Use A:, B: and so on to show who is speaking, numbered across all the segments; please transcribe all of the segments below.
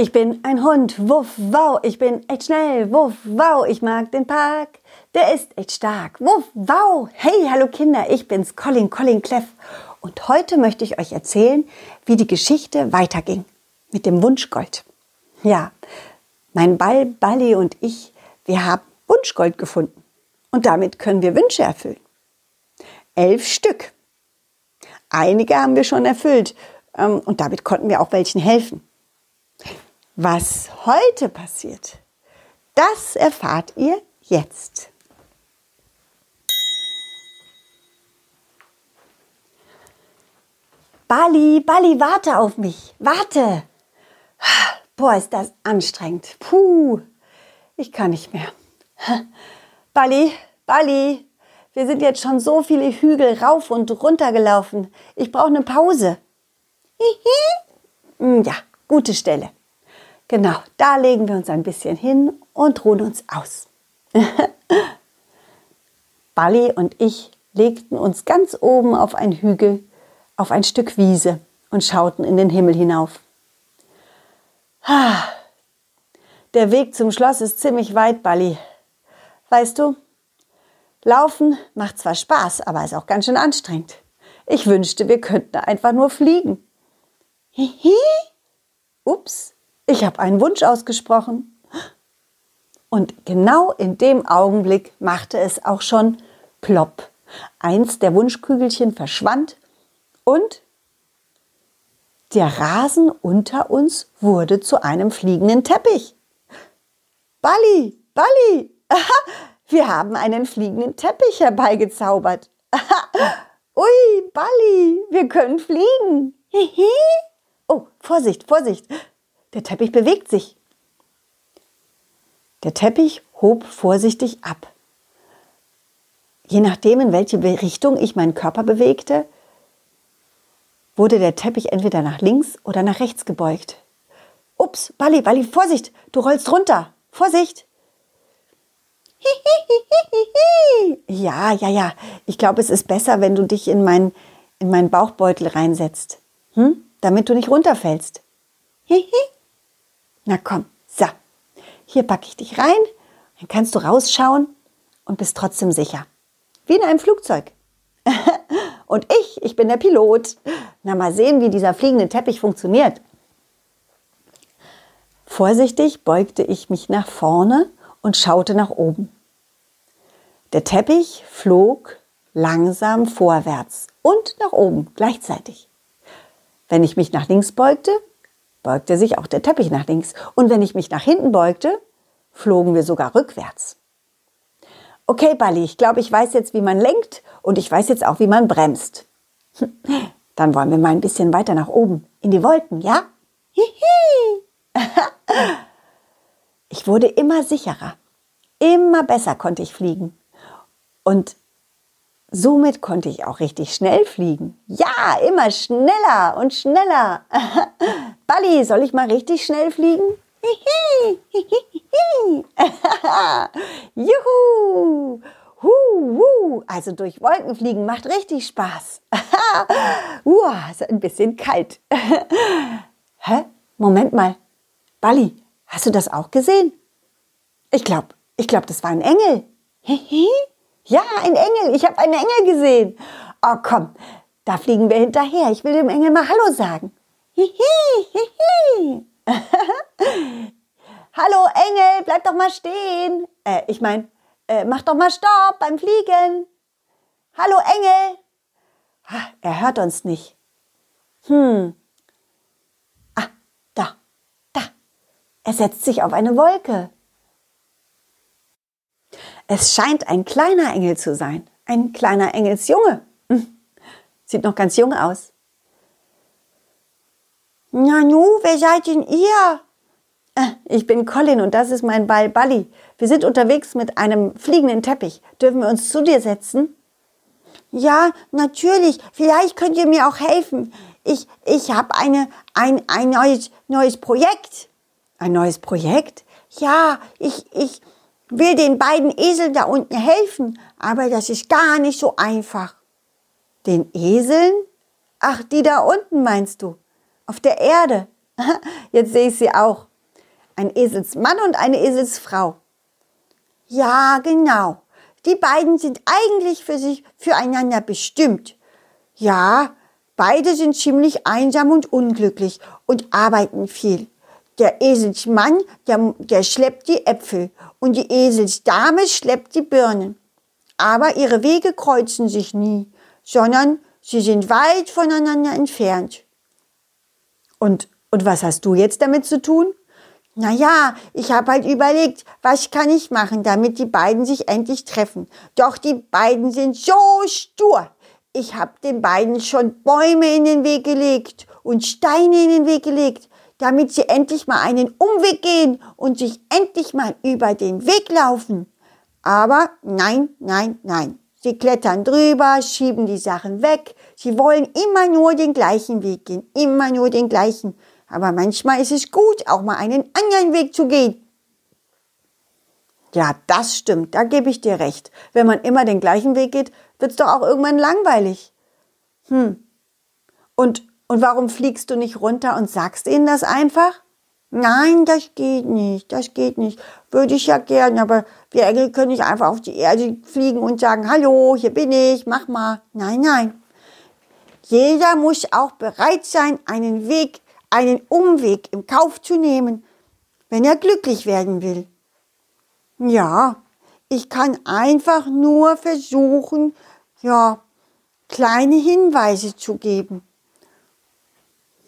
A: Ich bin ein Hund, wuff, wow, ich bin echt schnell, wuff, wow, ich mag den Park, der ist echt stark, wuff, wow. Hey, hallo Kinder, ich bin's, Colin, Colin Cleff. Und heute möchte ich euch erzählen, wie die Geschichte weiterging mit dem Wunschgold. Ja, mein Ball, Balli und ich, wir haben Wunschgold gefunden. Und damit können wir Wünsche erfüllen. Elf Stück. Einige haben wir schon erfüllt ähm, und damit konnten wir auch welchen helfen. Was heute passiert, das erfahrt ihr jetzt. Bali, Bali, warte auf mich, warte. Boah, ist das anstrengend. Puh, ich kann nicht mehr. Bali, Bali, wir sind jetzt schon so viele Hügel rauf und runter gelaufen. Ich brauche eine Pause. Hm, ja, gute Stelle. Genau, da legen wir uns ein bisschen hin und ruhen uns aus. Bali und ich legten uns ganz oben auf einen Hügel, auf ein Stück Wiese und schauten in den Himmel hinauf. Der Weg zum Schloss ist ziemlich weit, Bali. Weißt du, Laufen macht zwar Spaß, aber ist auch ganz schön anstrengend. Ich wünschte, wir könnten einfach nur fliegen. Hihi. Ups, ich habe einen Wunsch ausgesprochen. Und genau in dem Augenblick machte es auch schon plopp. Eins der Wunschkügelchen verschwand und der Rasen unter uns wurde zu einem fliegenden Teppich. Balli, Balli, wir haben einen fliegenden Teppich herbeigezaubert. Ui, Balli, wir können fliegen. oh, Vorsicht, Vorsicht. Der Teppich bewegt sich. Der Teppich hob vorsichtig ab. Je nachdem, in welche Richtung ich meinen Körper bewegte, wurde der Teppich entweder nach links oder nach rechts gebeugt. Ups, Balli, Balli, Vorsicht, du rollst runter. Vorsicht! Ja, ja, ja. Ich glaube, es ist besser, wenn du dich in, mein, in meinen Bauchbeutel reinsetzt. Hm? Damit du nicht runterfällst. Na komm, so. Hier packe ich dich rein, dann kannst du rausschauen und bist trotzdem sicher. Wie in einem Flugzeug. und ich, ich bin der Pilot. Na, mal sehen, wie dieser fliegende Teppich funktioniert. Vorsichtig beugte ich mich nach vorne und schaute nach oben. Der Teppich flog langsam vorwärts und nach oben gleichzeitig. Wenn ich mich nach links beugte, beugte sich auch der Teppich nach links. Und wenn ich mich nach hinten beugte, flogen wir sogar rückwärts. Okay, Bali, ich glaube, ich weiß jetzt, wie man lenkt und ich weiß jetzt auch, wie man bremst. Dann wollen wir mal ein bisschen weiter nach oben, in die Wolken, ja? ich wurde immer sicherer. Immer besser konnte ich fliegen. Und Somit konnte ich auch richtig schnell fliegen. Ja, immer schneller und schneller. Balli, soll ich mal richtig schnell fliegen? Juhu! Hu, Also durch Wolken fliegen macht richtig Spaß. Uah, ist ein bisschen kalt. Hä? Moment mal. Balli, hast du das auch gesehen? Ich glaube, ich glaube, das war ein Engel. Ja, ein Engel. Ich habe einen Engel gesehen. Oh, komm, da fliegen wir hinterher. Ich will dem Engel mal Hallo sagen. Hihi, hihi. Hallo Engel, bleib doch mal stehen. Äh, ich meine, äh, mach doch mal Stopp beim Fliegen. Hallo Engel. Ah, er hört uns nicht. Hm. Ah, da, da. Er setzt sich auf eine Wolke. Es scheint ein kleiner Engel zu sein. Ein kleiner Engelsjunge. Hm. Sieht noch ganz jung aus. Na nu, wer seid denn ihr? Äh, ich bin Colin und das ist mein Ball Balli. Wir sind unterwegs mit einem fliegenden Teppich. Dürfen wir uns zu dir setzen? Ja, natürlich. Vielleicht könnt ihr mir auch helfen. Ich, ich habe ein, ein neues, neues Projekt. Ein neues Projekt? Ja, ich, ich, will den beiden Eseln da unten helfen, aber das ist gar nicht so einfach. Den Eseln? Ach, die da unten meinst du? Auf der Erde. Jetzt sehe ich sie auch. Ein Eselsmann und eine Eselsfrau. Ja, genau. Die beiden sind eigentlich für sich füreinander bestimmt. Ja, beide sind ziemlich einsam und unglücklich und arbeiten viel. Der Eselsmann, der, der schleppt die Äpfel und die Eselsdame schleppt die Birnen. Aber ihre Wege kreuzen sich nie, sondern sie sind weit voneinander entfernt. Und, und was hast du jetzt damit zu tun? Naja, ich habe halt überlegt, was kann ich machen, damit die beiden sich endlich treffen. Doch die beiden sind so stur. Ich habe den beiden schon Bäume in den Weg gelegt und Steine in den Weg gelegt, damit sie endlich mal einen Umweg gehen und sich endlich mal über den Weg laufen. Aber nein, nein, nein. Sie klettern drüber, schieben die Sachen weg. Sie wollen immer nur den gleichen Weg gehen, immer nur den gleichen. Aber manchmal ist es gut, auch mal einen anderen Weg zu gehen. Ja, das stimmt, da gebe ich dir recht. Wenn man immer den gleichen Weg geht, wird's doch auch irgendwann langweilig. Hm. Und, und warum fliegst du nicht runter und sagst ihnen das einfach? Nein, das geht nicht, das geht nicht. Würde ich ja gern, aber wir Engel können nicht einfach auf die Erde fliegen und sagen, hallo, hier bin ich, mach mal. Nein, nein. Jeder muss auch bereit sein, einen Weg einen Umweg im Kauf zu nehmen, wenn er glücklich werden will. Ja, ich kann einfach nur versuchen, ja, kleine Hinweise zu geben.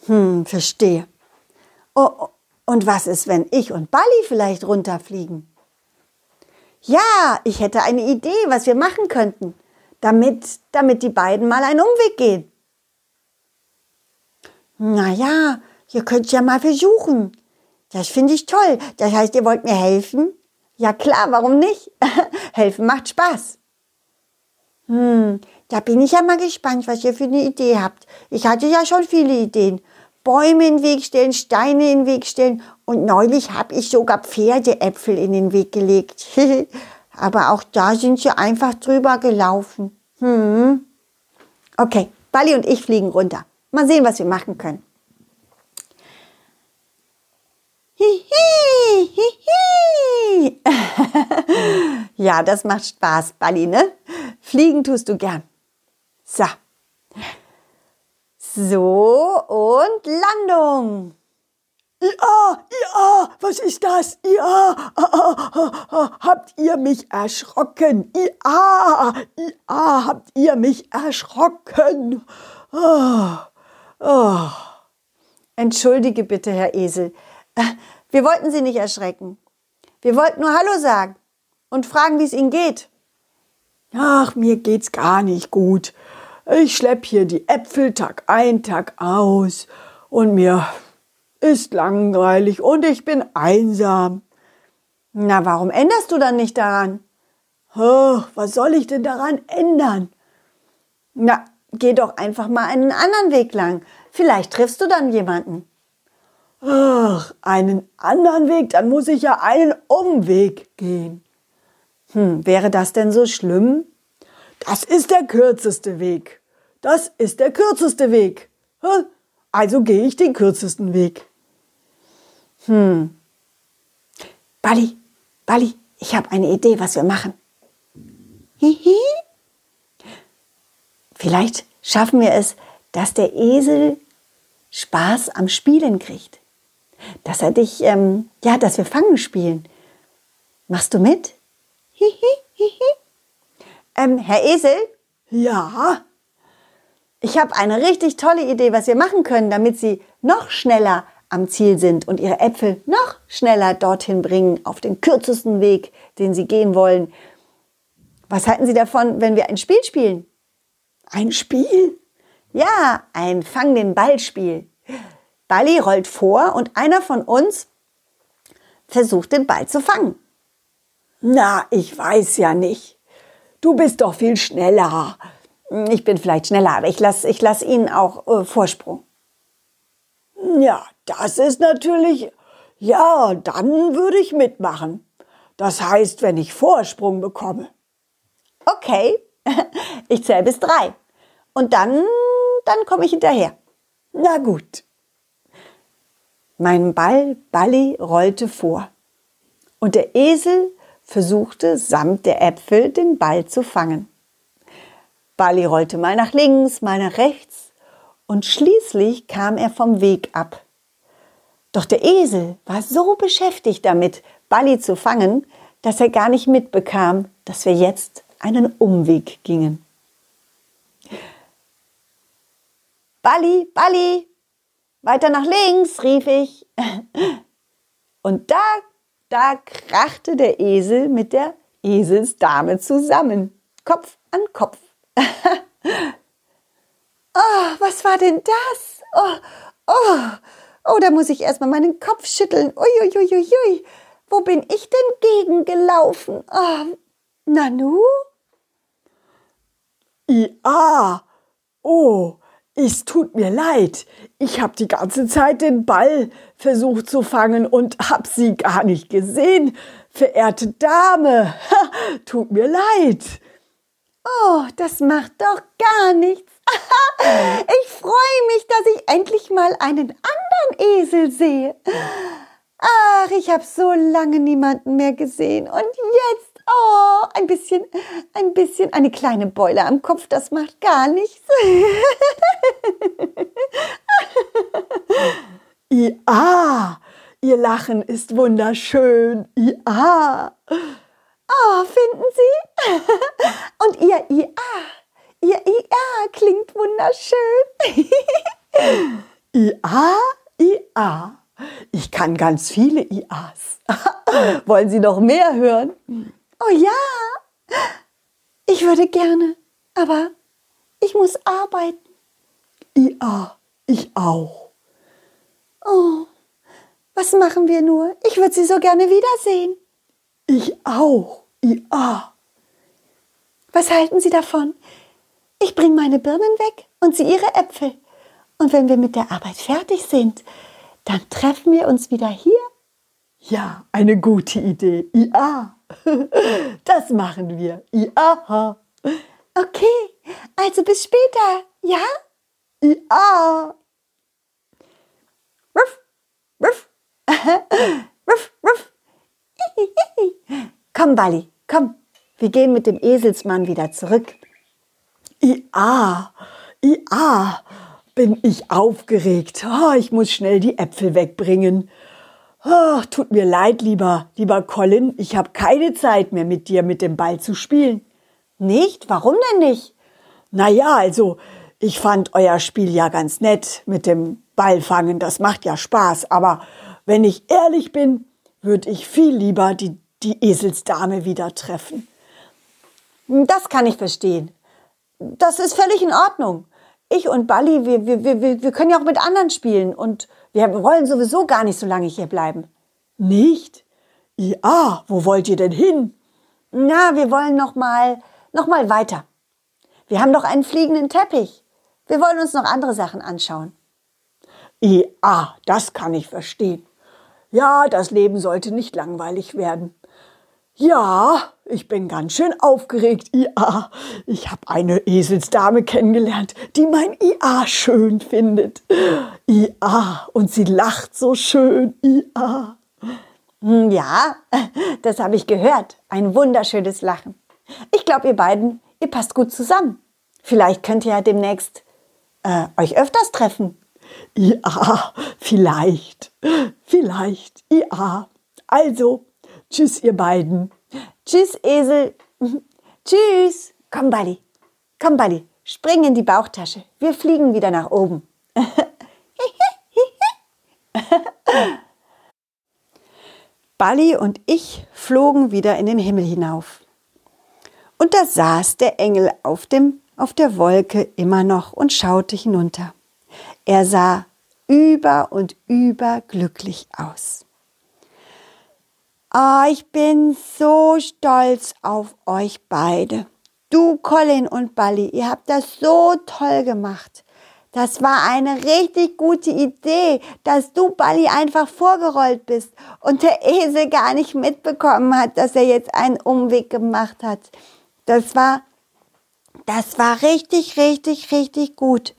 A: Hm, verstehe. Oh, und was ist, wenn ich und Bali vielleicht runterfliegen? Ja, ich hätte eine Idee, was wir machen könnten, damit, damit die beiden mal einen Umweg gehen. Naja, Ihr könnt ja mal versuchen. Das finde ich toll. Das heißt, ihr wollt mir helfen? Ja klar, warum nicht? helfen macht Spaß. Hm, da bin ich ja mal gespannt, was ihr für eine Idee habt. Ich hatte ja schon viele Ideen. Bäume in den Weg stellen, Steine in den Weg stellen und neulich habe ich sogar Pferdeäpfel in den Weg gelegt. Aber auch da sind sie einfach drüber gelaufen. Hm. Okay, Bali und ich fliegen runter. Mal sehen, was wir machen können. Ja, das macht Spaß, Bali, ne? Fliegen tust du gern. So. So, und Landung.
B: Ja, ja, was ist das? Ja, habt ihr mich erschrocken? Ja, ja, habt ihr mich erschrocken? Oh,
A: oh. Entschuldige bitte, Herr Esel. Wir wollten Sie nicht erschrecken. Wir wollten nur Hallo sagen und fragen, wie es Ihnen geht.
B: Ach, mir geht's gar nicht gut. Ich schlepp hier die Äpfel Tag ein, Tag aus und mir ist langweilig und ich bin einsam.
A: Na, warum änderst du dann nicht daran?
B: Oh, was soll ich denn daran ändern?
A: Na, geh doch einfach mal einen anderen Weg lang. Vielleicht triffst du dann jemanden.
B: Ach, einen anderen Weg, dann muss ich ja einen Umweg gehen.
A: Hm, wäre das denn so schlimm?
B: Das ist der kürzeste Weg. Das ist der kürzeste Weg. Also gehe ich den kürzesten Weg.
A: Hm. Bali, Bali, ich habe eine Idee, was wir machen. Hihi. Vielleicht schaffen wir es, dass der Esel Spaß am Spielen kriegt dass er dich, ähm, ja, dass wir Fangen spielen. Machst du mit? Hihi, hihi. Ähm, Herr Esel?
B: Ja.
A: Ich habe eine richtig tolle Idee, was wir machen können, damit Sie noch schneller am Ziel sind und Ihre Äpfel noch schneller dorthin bringen, auf den kürzesten Weg, den Sie gehen wollen. Was halten Sie davon, wenn wir ein Spiel spielen?
B: Ein Spiel?
A: Ja, ein Fang den Ball Spiel. Bali rollt vor und einer von uns versucht den Ball zu fangen.
B: Na, ich weiß ja nicht. Du bist doch viel schneller.
A: Ich bin vielleicht schneller, aber ich lasse ich lass Ihnen auch äh, Vorsprung.
B: Ja, das ist natürlich. Ja, dann würde ich mitmachen. Das heißt, wenn ich Vorsprung bekomme.
A: Okay, ich zähle bis drei. Und dann, dann komme ich hinterher.
B: Na gut.
A: Mein Ball Balli rollte vor. Und der Esel versuchte samt der Äpfel den Ball zu fangen. Balli rollte mal nach links, mal nach rechts und schließlich kam er vom Weg ab. Doch der Esel war so beschäftigt damit, Balli zu fangen, dass er gar nicht mitbekam, dass wir jetzt einen Umweg gingen. Balli, Balli, weiter nach links, rief ich. Und da, da krachte der Esel mit der Eselsdame zusammen, Kopf an Kopf. oh, was war denn das? Oh, oh, oh, da muss ich erstmal meinen Kopf schütteln. Uiuiuiui, ui, ui. wo bin ich denn gegengelaufen? Oh, Nanu?
B: Ja, oh, es tut mir leid. Ich habe die ganze Zeit den Ball versucht zu fangen und hab sie gar nicht gesehen. Verehrte Dame, tut mir leid.
A: Oh, das macht doch gar nichts. ich freue mich, dass ich endlich mal einen anderen Esel sehe. Ach, ich habe so lange niemanden mehr gesehen und jetzt Oh, ein bisschen, ein bisschen, eine kleine Beule am Kopf, das macht gar nichts.
B: ja, Ihr Lachen ist wunderschön. Ja.
A: Oh, finden Sie? Und Ihr IA, Ihr IA klingt wunderschön.
B: IA, IA. Ich kann ganz viele IAs. Wollen Sie noch mehr hören?
A: Oh ja, ich würde gerne, aber ich muss arbeiten.
B: Ja, ich auch.
A: Oh, was machen wir nur? Ich würde Sie so gerne wiedersehen.
B: Ich auch. Ja.
A: Was halten Sie davon? Ich bringe meine Birnen weg und Sie Ihre Äpfel. Und wenn wir mit der Arbeit fertig sind, dann treffen wir uns wieder hier.
B: Ja, eine gute Idee. Ja. Das machen wir. Ja.
A: Okay, also bis später, ja?
B: Ja.
A: Ruff, ruff. ruff, ruff. komm, Bali, komm. Wir gehen mit dem Eselsmann wieder zurück.
B: Ja, ja, bin ich aufgeregt. Oh, ich muss schnell die Äpfel wegbringen. Oh, tut mir leid, lieber, lieber Colin, ich habe keine Zeit mehr mit dir mit dem Ball zu spielen.
A: Nicht? Warum denn nicht?
B: Na ja, also, ich fand euer Spiel ja ganz nett mit dem Ballfangen, das macht ja Spaß, aber wenn ich ehrlich bin, würde ich viel lieber die, die Eselsdame wieder treffen.
A: Das kann ich verstehen. Das ist völlig in Ordnung. Ich und Bali, wir, wir, wir, wir können ja auch mit anderen spielen und wir wollen sowieso gar nicht so lange hier bleiben.
B: Nicht? Ja, wo wollt ihr denn hin?
A: Na, wir wollen noch mal, noch mal weiter. Wir haben doch einen fliegenden Teppich. Wir wollen uns noch andere Sachen anschauen.
B: Ja, das kann ich verstehen. Ja, das Leben sollte nicht langweilig werden. Ja, ich bin ganz schön aufgeregt. Ja, ich habe eine Eselsdame kennengelernt, die mein IA schön findet. IA, und sie lacht so schön. IA.
A: Hm, ja, das habe ich gehört. Ein wunderschönes Lachen. Ich glaube, ihr beiden, ihr passt gut zusammen. Vielleicht könnt ihr ja demnächst äh, euch öfters treffen.
B: Ja, vielleicht. Vielleicht. Ja. Also, Tschüss, ihr beiden.
A: Tschüss, Esel. Tschüss. Komm, Balli. Komm, Balli. Spring in die Bauchtasche. Wir fliegen wieder nach oben. Balli und ich flogen wieder in den Himmel hinauf. Und da saß der Engel auf, dem, auf der Wolke immer noch und schaute hinunter. Er sah über und über glücklich aus. Oh, ich bin so stolz auf euch beide. Du, Colin und Bally, ihr habt das so toll gemacht. Das war eine richtig gute Idee, dass du, Bally, einfach vorgerollt bist und der Esel gar nicht mitbekommen hat, dass er jetzt einen Umweg gemacht hat. Das war, das war richtig, richtig, richtig gut.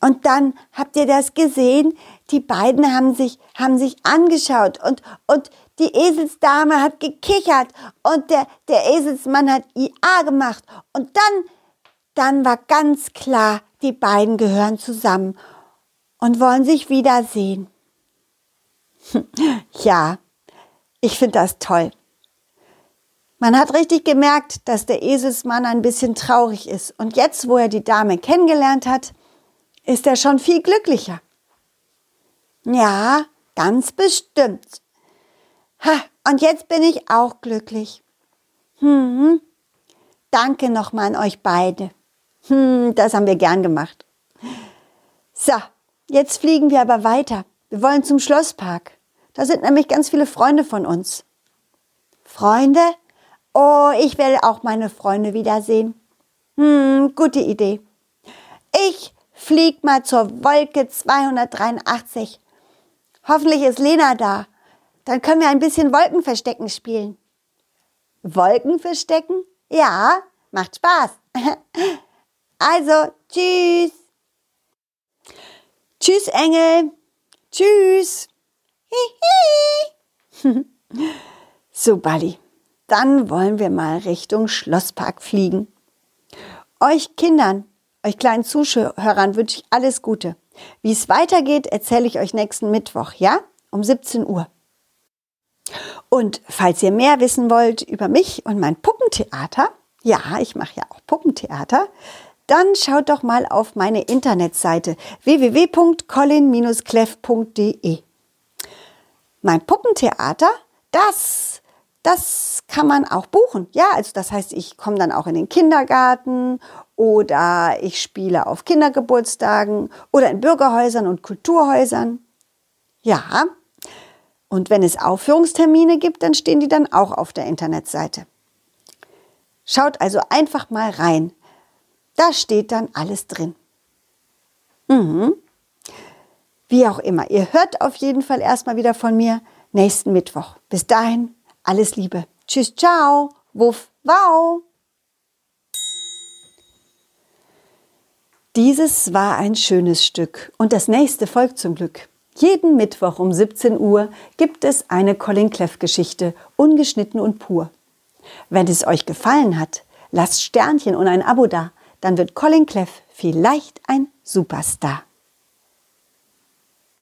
A: Und dann habt ihr das gesehen? die beiden haben sich, haben sich angeschaut und, und die Eselsdame hat gekichert und der, der Eselsmann hat IA gemacht. Und dann, dann war ganz klar, die beiden gehören zusammen und wollen sich wiedersehen. ja, ich finde das toll. Man hat richtig gemerkt, dass der Eselsmann ein bisschen traurig ist. Und jetzt, wo er die Dame kennengelernt hat, ist er schon viel glücklicher. Ja, ganz bestimmt. Ha, und jetzt bin ich auch glücklich. Hm, danke nochmal an euch beide. Hm, das haben wir gern gemacht. So, jetzt fliegen wir aber weiter. Wir wollen zum Schlosspark. Da sind nämlich ganz viele Freunde von uns. Freunde? Oh, ich will auch meine Freunde wiedersehen. Hm, gute Idee. Ich flieg mal zur Wolke 283. Hoffentlich ist Lena da. Dann können wir ein bisschen Wolkenverstecken spielen. Wolkenverstecken? Ja, macht Spaß. Also, tschüss. Tschüss, Engel. Tschüss. so, Bali. Dann wollen wir mal Richtung Schlosspark fliegen. Euch Kindern, euch kleinen Zuschauern wünsche ich alles Gute. Wie es weitergeht, erzähle ich euch nächsten Mittwoch, ja? Um 17 Uhr. Und falls ihr mehr wissen wollt über mich und mein Puppentheater, ja, ich mache ja auch Puppentheater, dann schaut doch mal auf meine Internetseite www.colin-cleff.de. Mein Puppentheater, das, das kann man auch buchen. Ja, also das heißt, ich komme dann auch in den Kindergarten oder ich spiele auf Kindergeburtstagen oder in Bürgerhäusern und Kulturhäusern. Ja, und wenn es Aufführungstermine gibt, dann stehen die dann auch auf der Internetseite. Schaut also einfach mal rein. Da steht dann alles drin. Mhm. Wie auch immer, ihr hört auf jeden Fall erstmal wieder von mir nächsten Mittwoch. Bis dahin, alles Liebe. Tschüss, ciao, wuff, wow. Dieses war ein schönes Stück und das nächste folgt zum Glück. Jeden Mittwoch um 17 Uhr gibt es eine Colin Cleff Geschichte, ungeschnitten und pur. Wenn es euch gefallen hat, lasst Sternchen und ein Abo da, dann wird Colin Cleff vielleicht ein Superstar.